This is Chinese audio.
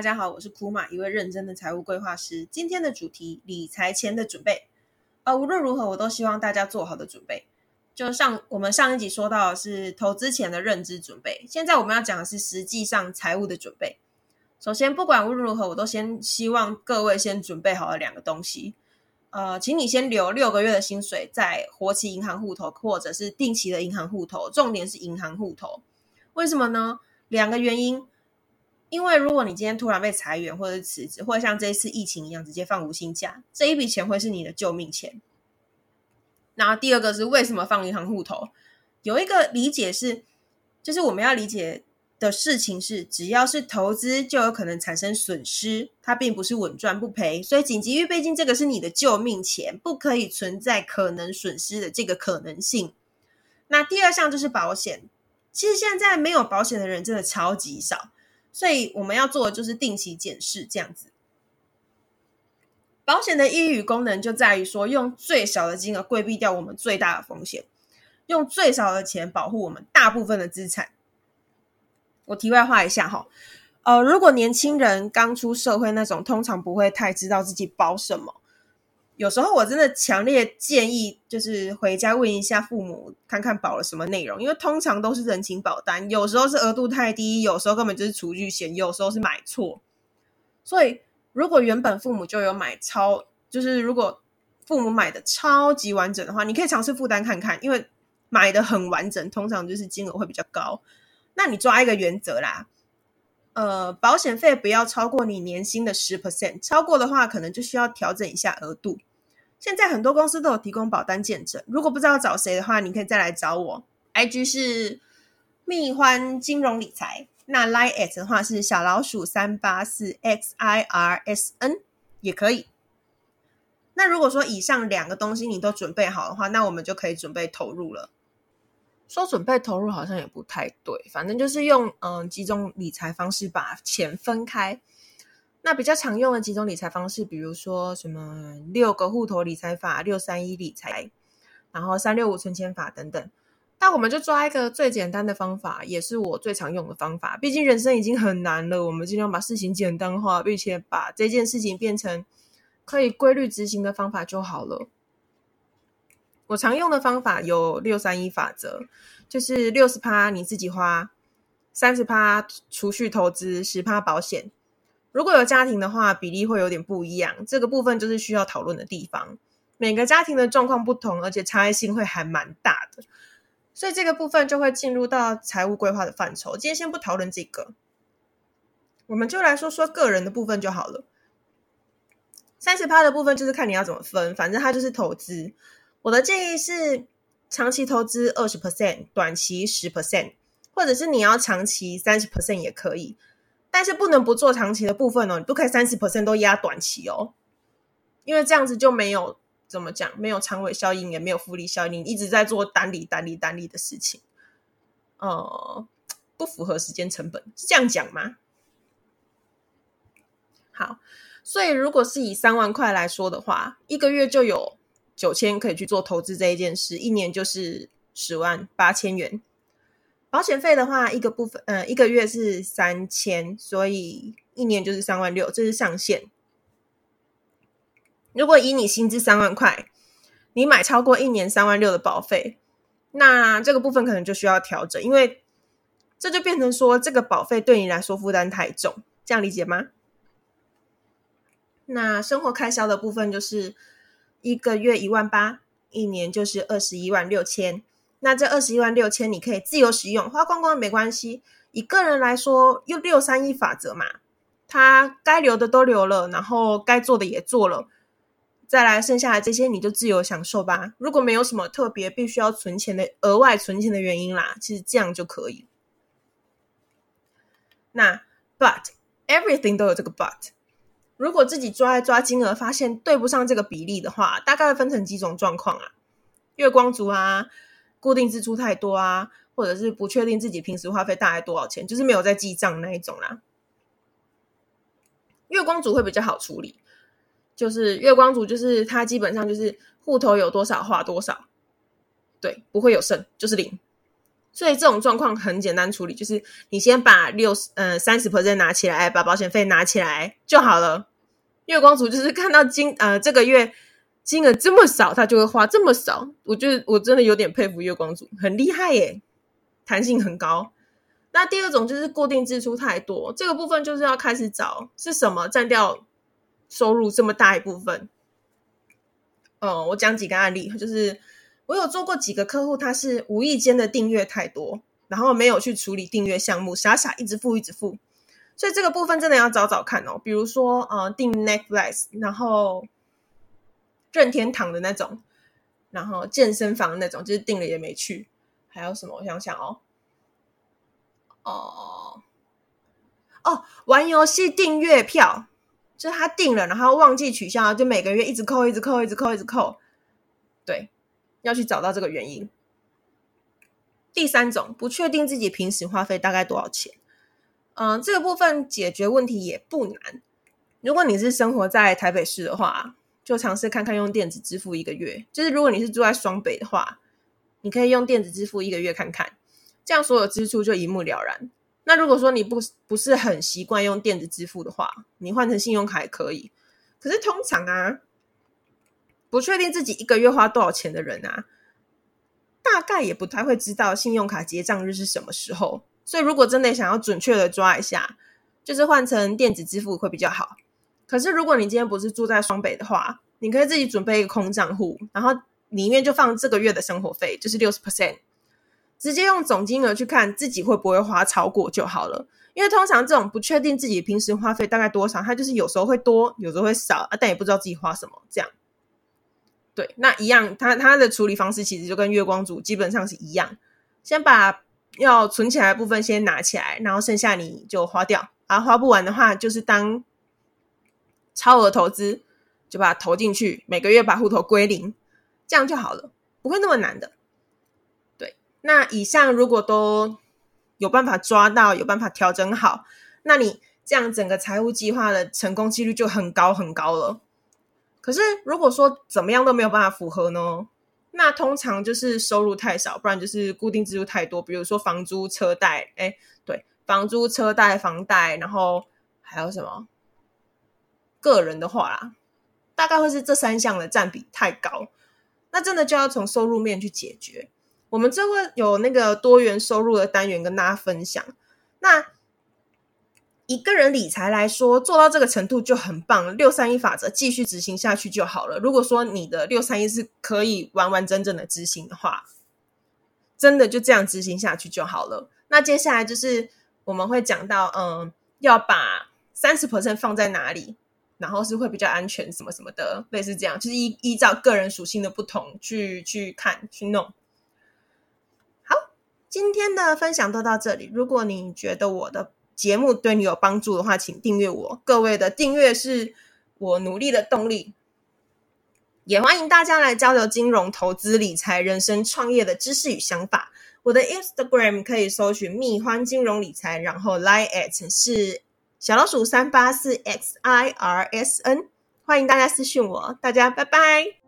大家好，我是库玛，一位认真的财务规划师。今天的主题：理财前的准备。呃，无论如何，我都希望大家做好的准备。就上我们上一集说到的是投资前的认知准备，现在我们要讲的是实际上财务的准备。首先，不管无论如何，我都先希望各位先准备好了两个东西。呃，请你先留六个月的薪水在活期银行户头，或者是定期的银行户头，重点是银行户头。为什么呢？两个原因。因为如果你今天突然被裁员，或者是辞职，或者像这一次疫情一样直接放无薪假，这一笔钱会是你的救命钱。然后第二个是为什么放银行户头？有一个理解是，就是我们要理解的事情是，只要是投资就有可能产生损失，它并不是稳赚不赔。所以紧急预备金这个是你的救命钱，不可以存在可能损失的这个可能性。那第二项就是保险，其实现在没有保险的人真的超级少。所以我们要做的就是定期检视，这样子。保险的意义与功能就在于说，用最少的金额规避掉我们最大的风险，用最少的钱保护我们大部分的资产。我题外话一下哈，呃，如果年轻人刚出社会那种，通常不会太知道自己保什么。有时候我真的强烈建议，就是回家问一下父母，看看保了什么内容，因为通常都是人情保单，有时候是额度太低，有时候根本就是储蓄险，有时候是买错。所以如果原本父母就有买超，就是如果父母买的超级完整的话，你可以尝试负担看看，因为买的很完整，通常就是金额会比较高。那你抓一个原则啦。呃，保险费不要超过你年薪的十 percent，超过的话可能就需要调整一下额度。现在很多公司都有提供保单见证，如果不知道找谁的话，你可以再来找我。IG 是蜜欢金融理财，那 Line at 的话是小老鼠三八四 xirsn 也可以。那如果说以上两个东西你都准备好的话，那我们就可以准备投入了。说准备投入好像也不太对，反正就是用嗯几种理财方式把钱分开。那比较常用的几种理财方式，比如说什么六个户头理财法、六三一理财，然后三六五存钱法等等。那我们就抓一个最简单的方法，也是我最常用的方法。毕竟人生已经很难了，我们尽量把事情简单化，并且把这件事情变成可以规律执行的方法就好了。我常用的方法有六三一法则，就是六十趴你自己花，三十趴储蓄投资，十趴保险。如果有家庭的话，比例会有点不一样。这个部分就是需要讨论的地方。每个家庭的状况不同，而且差异性会还蛮大的，所以这个部分就会进入到财务规划的范畴。今天先不讨论这个，我们就来说说个人的部分就好了。三十趴的部分就是看你要怎么分，反正它就是投资。我的建议是长期投资二十 percent，短期十 percent，或者是你要长期三十 percent 也可以。但是不能不做长期的部分哦，你不可以三十 percent 都压短期哦，因为这样子就没有怎么讲，没有长尾效应，也没有复利效应，一直在做单利、单利、单利的事情，呃，不符合时间成本，是这样讲吗？好，所以如果是以三万块来说的话，一个月就有九千可以去做投资这一件事，一年就是十万八千元。保险费的话，一个部分，呃，一个月是三千，所以一年就是三万六，这是上限。如果以你薪资三万块，你买超过一年三万六的保费，那这个部分可能就需要调整，因为这就变成说，这个保费对你来说负担太重，这样理解吗？那生活开销的部分就是一个月一万八，一年就是二十一万六千。那这二十一万六千，你可以自由使用，花光光没关系。以个人来说，用六三一法则嘛，他该留的都留了，然后该做的也做了，再来剩下的这些你就自由享受吧。如果没有什么特别必须要存钱的额外存钱的原因啦，其实这样就可以。那 but everything 都有这个 but，如果自己抓一抓金额，发现对不上这个比例的话，大概会分成几种状况啊，月光族啊。固定支出太多啊，或者是不确定自己平时花费大概多少钱，就是没有在记账那一种啦。月光族会比较好处理，就是月光族就是他基本上就是户头有多少花多少，对，不会有剩，就是零。所以这种状况很简单处理，就是你先把六十呃三十 percent 拿起来，把保险费拿起来就好了。月光族就是看到今呃这个月金额这么少，他就会花这么少。我觉得我真的有点佩服月光族，很厉害耶，弹性很高。那第二种就是固定支出太多，这个部分就是要开始找是什么占掉收入这么大一部分。嗯，我讲几个案例，就是我有做过几个客户，他是无意间的订阅太多，然后没有去处理订阅项目，傻傻一直付一直付，所以这个部分真的要找找看哦。比如说，呃，订 Netflix，然后任天堂的那种，然后健身房那种，就是订了也没去，还有什么？我想想哦。哦哦，玩游戏订阅票，就是他订了，然后忘记取消，就每个月一直扣，一直扣，一直扣，一直扣。对，要去找到这个原因。第三种，不确定自己平时花费大概多少钱。嗯，这个部分解决问题也不难。如果你是生活在台北市的话，就尝试看看用电子支付一个月。就是如果你是住在双北的话，你可以用电子支付一个月看看。这样所有支出就一目了然。那如果说你不不是很习惯用电子支付的话，你换成信用卡也可以。可是通常啊，不确定自己一个月花多少钱的人啊，大概也不太会知道信用卡结账日是什么时候。所以如果真的想要准确的抓一下，就是换成电子支付会比较好。可是如果你今天不是住在双北的话，你可以自己准备一个空账户，然后里面就放这个月的生活费，就是六十 percent。直接用总金额去看自己会不会花超过就好了，因为通常这种不确定自己平时花费大概多少，它就是有时候会多，有时候会少啊，但也不知道自己花什么，这样。对，那一样，它它的处理方式其实就跟月光族基本上是一样，先把要存起来的部分先拿起来，然后剩下你就花掉，啊，花不完的话就是当超额投资，就把它投进去，每个月把户头归零，这样就好了，不会那么难的。对那以上如果都有办法抓到，有办法调整好，那你这样整个财务计划的成功几率就很高很高了。可是如果说怎么样都没有办法符合呢？那通常就是收入太少，不然就是固定支出太多，比如说房租、车贷，哎，对，房租、车贷、房贷，然后还有什么？个人的话啦，大概会是这三项的占比太高，那真的就要从收入面去解决。我们这会有那个多元收入的单元跟大家分享。那以个人理财来说，做到这个程度就很棒。六三一法则继续执行下去就好了。如果说你的六三一是可以完完整整的执行的话，真的就这样执行下去就好了。那接下来就是我们会讲到，嗯，要把三十 percent 放在哪里，然后是会比较安全，什么什么的，类似这样，就是依依照个人属性的不同去去看去弄。好今天的分享都到这里。如果你觉得我的节目对你有帮助的话，请订阅我。各位的订阅是我努力的动力。也欢迎大家来交流金融、投资、理财、人生、创业的知识与想法。我的 Instagram 可以搜寻“蜜欢金融理财”，然后 Line at 是小老鼠三八四 X I R S N。欢迎大家私讯我，大家拜拜。